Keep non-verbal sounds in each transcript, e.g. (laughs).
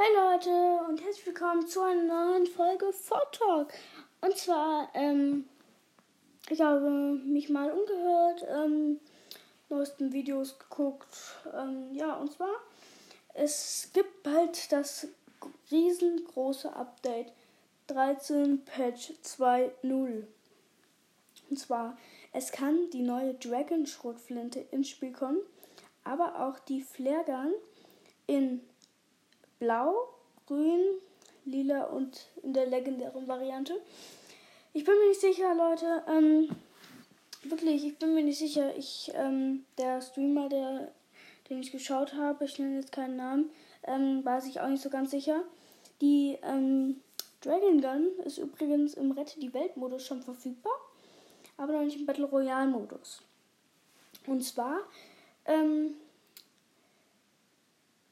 Hey Leute und herzlich willkommen zu einer neuen Folge Vortalk. Und zwar, ähm, ich habe mich mal umgehört, ähm, neuesten Videos geguckt. Ähm, ja, und zwar, es gibt bald das riesengroße Update 13 Patch 2.0. Und zwar, es kann die neue Dragon Schrotflinte ins Spiel kommen, aber auch die Flare Gun in Blau, Grün, Lila und in der legendären Variante. Ich bin mir nicht sicher, Leute. Ähm, wirklich, ich bin mir nicht sicher. Ich, ähm, der Streamer, der, den ich geschaut habe, ich nenne jetzt keinen Namen, ähm, war sich auch nicht so ganz sicher. Die ähm, Dragon Gun ist übrigens im Rette die Welt Modus schon verfügbar, aber noch nicht im Battle Royale Modus. Und zwar ähm,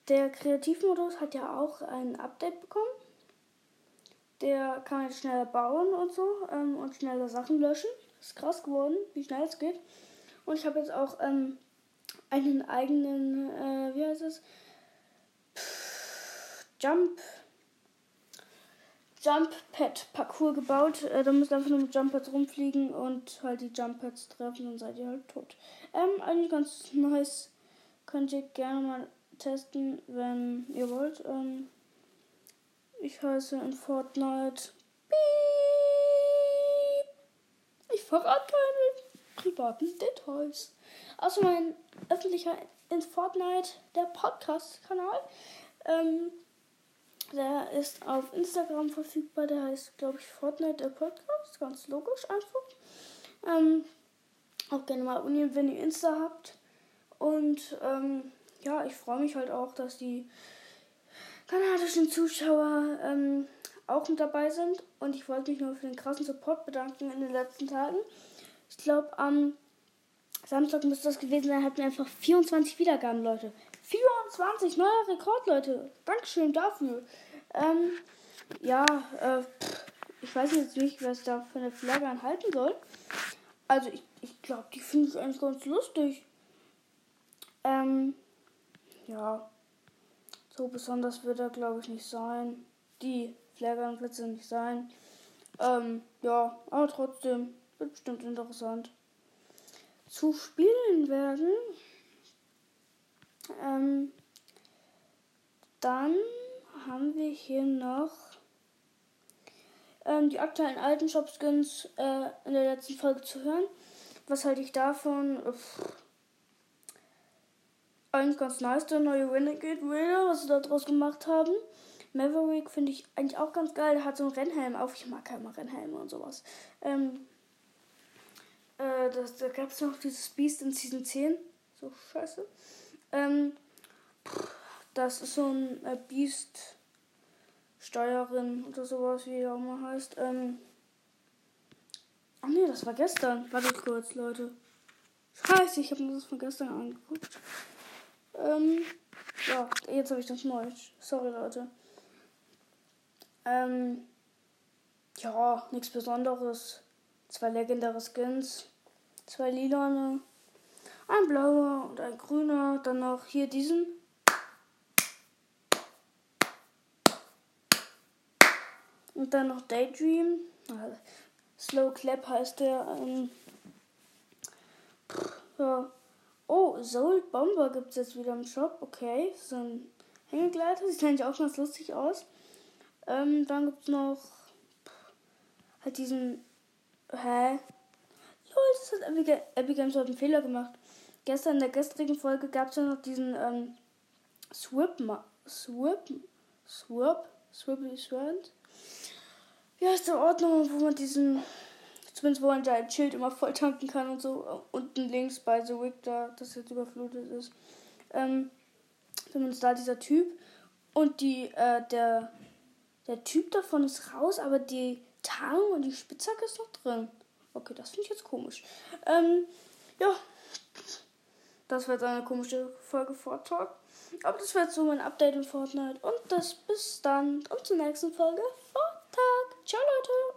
der Kreativmodus hat ja auch ein Update bekommen. Der kann jetzt schneller bauen und so ähm, und schneller Sachen löschen. Ist krass geworden, wie schnell es geht. Und ich habe jetzt auch ähm, einen eigenen, äh, wie heißt es? Jump. Jump Pad Parcours gebaut. Äh, da müsst ihr einfach nur mit Jump Pads rumfliegen und halt die Jump Pads treffen, dann seid ihr halt tot. Ähm, eigentlich ganz nice. Könnt ihr gerne mal testen, wenn ihr wollt. Ähm, ich heiße in Fortnite. Beep. Ich verrate keine privaten Details. Außer mein öffentlicher in Fortnite, der Podcast-Kanal. Ähm, der ist auf Instagram verfügbar. Der heißt, glaube ich, Fortnite der Podcast. Ganz logisch einfach. Ähm, auch gerne mal abonnieren, wenn ihr Insta habt. Und ähm, ja, ich freue mich halt auch, dass die kanadischen Zuschauer ähm, auch mit dabei sind. Und ich wollte mich nur für den krassen Support bedanken in den letzten Tagen. Ich glaube, am Samstag müsste das gewesen sein, hatten wir einfach 24 Wiedergaben, Leute. 24, neuer Rekord, Leute. Dankeschön dafür. Ähm, ja, äh, ich weiß jetzt nicht, was da für eine Flagge anhalten soll. Also, ich, ich glaube, die finde ich eigentlich ganz lustig. Ähm, ja, so besonders wird er, glaube ich, nicht sein. Die Flaggenplätze nicht sein. Ähm, ja, aber trotzdem wird bestimmt interessant. Zu spielen werden. Ähm, dann haben wir hier noch ähm, die aktuellen alten Shop-Skins äh, in der letzten Folge zu hören. Was halte ich davon? Pff eigentlich ganz nice, der neue Renegade Raider, was sie da draus gemacht haben. Maverick finde ich eigentlich auch ganz geil. Der hat so einen Rennhelm auf. Ich mag ja immer Rennhelme und sowas. Ähm, äh, das, da gab es noch dieses Beast in Season 10. So scheiße. Ähm, das ist so ein äh, Beast Steuerin oder sowas, wie er auch mal heißt. Ähm, ach nee, das war gestern. Warte kurz, Leute. Scheiße, ich habe mir das von gestern angeguckt. Ähm, ja, jetzt habe ich das neu. Sorry, Leute. Ähm, ja, nichts Besonderes. Zwei legendäre Skins. Zwei lilane. Ein blauer und ein grüner. Dann noch hier diesen. Und dann noch Daydream. Slow Clap heißt der. Ähm, ja. Oh, Soul Bomber gibt es jetzt wieder im Shop. Okay, so ein Hängegleiter. (laughs) Sieht eigentlich auch ganz lustig aus. Ähm, dann gibt es noch halt diesen. Hä? Lol, das hat Epic, Epic Games hat einen Fehler gemacht. Gestern in der gestrigen Folge gab es ja noch diesen ähm, Swip. Swip. Swip. Swip. Swip. Wie heißt der Ordnung, wo man diesen Zumindest wo man sein Schild immer voll tanken kann und so. Unten links bei The Wick, da das jetzt überflutet ist. Ähm, zumindest da dieser Typ. Und die, äh, der, der Typ davon ist raus, aber die Tarnung und die Spitzhacke ist noch drin. Okay, das finde ich jetzt komisch. Ähm, ja. Das war jetzt eine komische Folge Vortalk. Aber das war jetzt so mein Update in Fortnite. Und das bis dann und zur nächsten Folge Vortalk. Ciao, Leute.